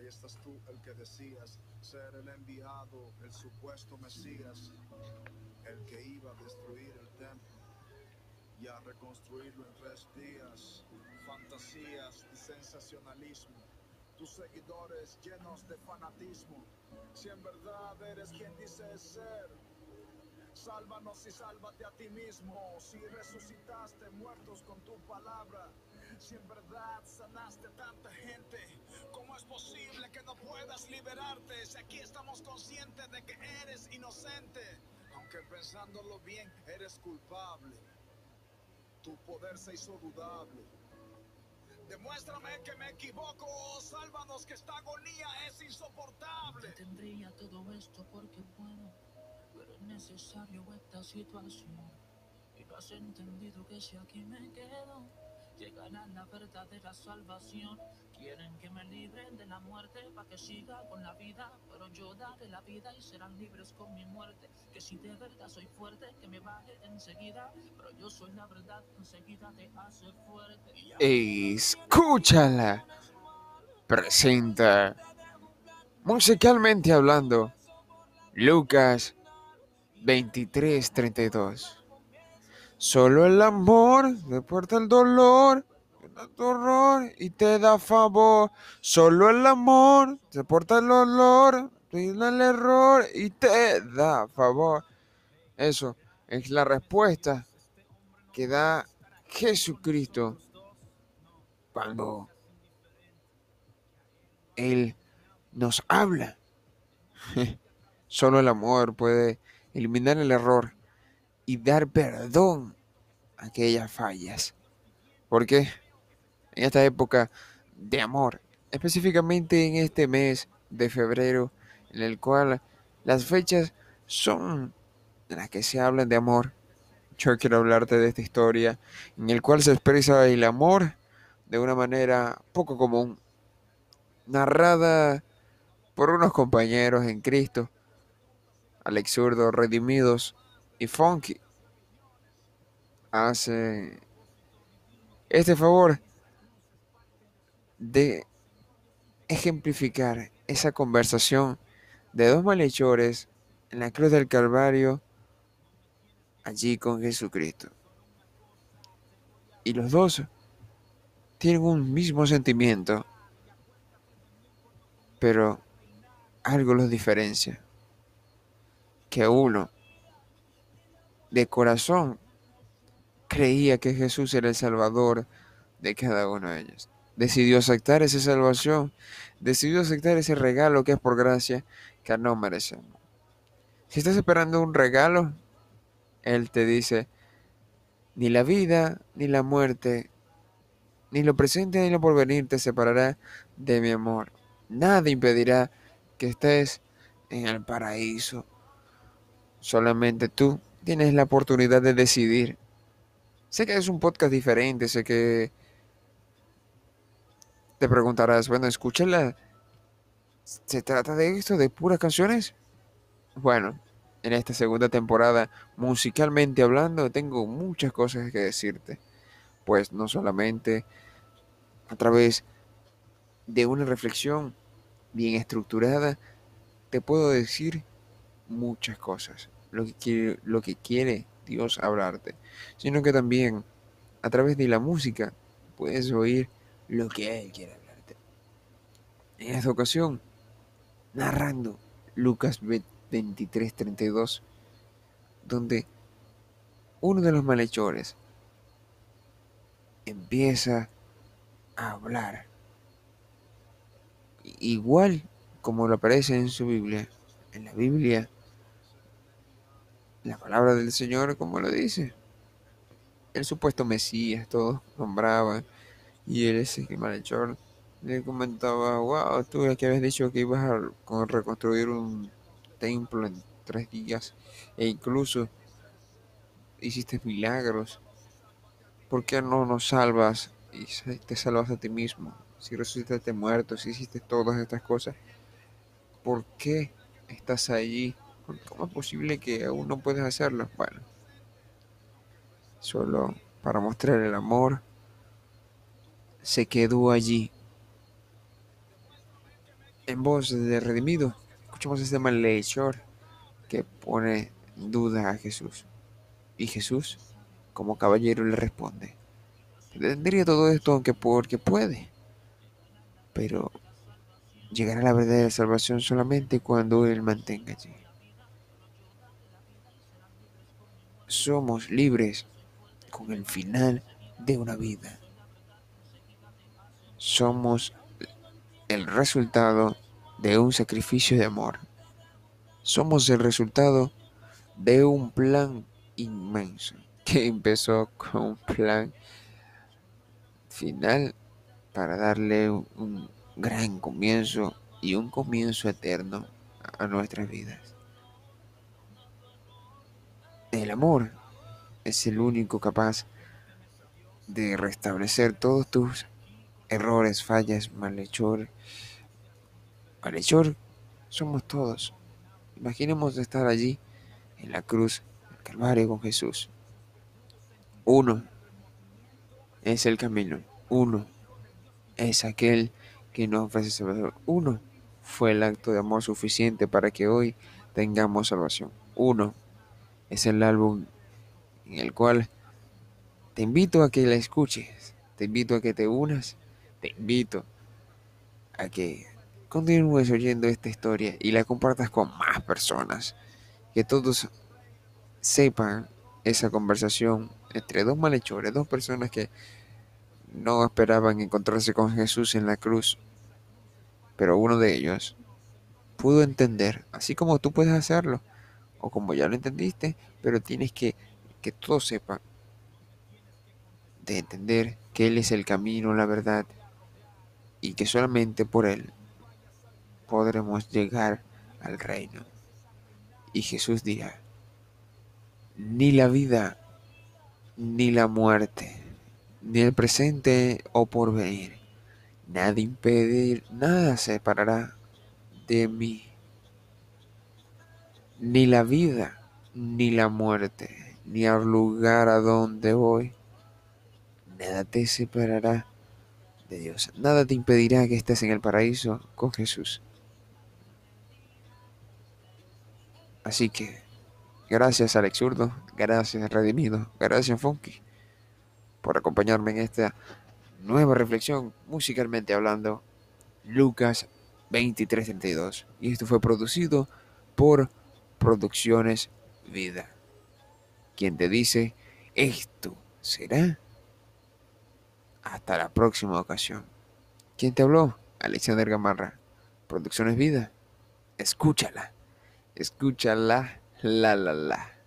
Ahí estás tú, el que decías ser el enviado, el supuesto Mesías, el que iba a destruir el templo y a reconstruirlo en tres días. Fantasías y sensacionalismo. Tus seguidores llenos de fanatismo. Si en verdad eres quien dices ser, sálvanos y sálvate a ti mismo. Si resucitaste muertos con tu palabra, si en verdad sanaste tanta gente, estamos conscientes de que eres inocente? Aunque pensándolo bien, eres culpable. Tu poder se hizo dudable. Demuéstrame que me equivoco, sálvanos que esta agonía es insoportable. Tendría todo esto porque puedo, pero es necesario esta situación. Y no has entendido que si aquí me quedo, llegará la verdadera salvación. Quieren que me la muerte para que siga con la vida, pero yo daré la vida y serán libres con mi muerte. Que si de verdad soy fuerte, que me baje enseguida, pero yo soy la verdad, enseguida te hace fuerte. Escúchala. Presenta. Musicalmente hablando. Lucas 23:32. Solo el amor deporta el dolor, tu horror y te da favor. Solo el amor deporta el perdona el error y te da favor. Eso es la respuesta que da Jesucristo cuando Él nos habla. Solo el amor puede eliminar el error y dar perdón a aquellas fallas. Porque en esta época de amor, específicamente en este mes de febrero, en el cual las fechas son las que se hablan de amor, yo quiero hablarte de esta historia en el cual se expresa el amor de una manera poco común, narrada por unos compañeros en Cristo, Alex Zurdo, redimidos y Funky. Hace este favor de ejemplificar esa conversación de dos malhechores en la cruz del Calvario allí con Jesucristo. Y los dos tienen un mismo sentimiento, pero algo los diferencia. Que uno de corazón creía que Jesús era el Salvador de cada uno de ellos. Decidió aceptar esa salvación, decidió aceptar ese regalo que es por gracia que no merecemos. Si estás esperando un regalo, Él te dice, ni la vida, ni la muerte, ni lo presente, ni lo porvenir te separará de mi amor. Nada impedirá que estés en el paraíso. Solamente tú tienes la oportunidad de decidir. Sé que es un podcast diferente, sé que te preguntarás, bueno, escúchala. ¿Se trata de esto, de puras canciones? Bueno, en esta segunda temporada, musicalmente hablando, tengo muchas cosas que decirte. Pues no solamente a través de una reflexión bien estructurada, te puedo decir muchas cosas, lo que quiere, lo que quiere Dios hablarte, sino que también a través de la música puedes oír lo que Él quiere hablarte. En esta ocasión, narrando Lucas 23:32, donde uno de los malhechores empieza a hablar, igual como lo aparece en su Biblia, en la Biblia, la palabra del Señor, como lo dice. El supuesto Mesías, todos nombraban, y él, ese malhechor, le comentaba, wow, tú que habías dicho que ibas a reconstruir un templo en tres días, e incluso hiciste milagros. ¿Por qué no nos salvas y te salvas a ti mismo? Si resucitaste muerto, si hiciste todas estas cosas, ¿por qué estás allí? ¿Cómo es posible que aún no puedes hacerlo? Bueno, solo para mostrar el amor, se quedó allí. en voz de redimido, escuchamos este malhechor que pone duda a Jesús. Y Jesús, como caballero, le responde, tendría todo esto aunque porque puede, pero llegará la verdadera salvación solamente cuando Él mantenga allí. Somos libres con el final de una vida. Somos el resultado de un sacrificio de amor. Somos el resultado de un plan inmenso que empezó con un plan final para darle un gran comienzo y un comienzo eterno a nuestras vidas. El amor es el único capaz de restablecer todos tus errores, fallas, malhechor. Malhechor somos todos. Imaginemos estar allí en la cruz del Calvario con Jesús. Uno es el camino. Uno es aquel que nos ofrece salvación. Uno fue el acto de amor suficiente para que hoy tengamos salvación. Uno es el álbum en el cual te invito a que la escuches, te invito a que te unas, te invito a que continúes oyendo esta historia y la compartas con más personas, que todos sepan esa conversación entre dos malhechores, dos personas que no esperaban encontrarse con Jesús en la cruz, pero uno de ellos pudo entender, así como tú puedes hacerlo, o como ya lo entendiste, pero tienes que que todos sepan de entender que Él es el camino, la verdad, y que solamente por Él podremos llegar al reino. Y Jesús dirá, ni la vida, ni la muerte, ni el presente o porvenir, nada impedir, nada separará de mí, ni la vida, ni la muerte, ni al lugar a donde voy, nada te separará de Dios, nada te impedirá que estés en el paraíso con Jesús. Así que, gracias Alex Zurdo, gracias Redimido, gracias Funky por acompañarme en esta nueva reflexión musicalmente hablando, Lucas 2332. Y esto fue producido por Producciones Vida. Quien te dice, esto será hasta la próxima ocasión. ¿Quién te habló? Alexander Gamarra. Producciones Vida. Escúchala. Escúchala. La la la.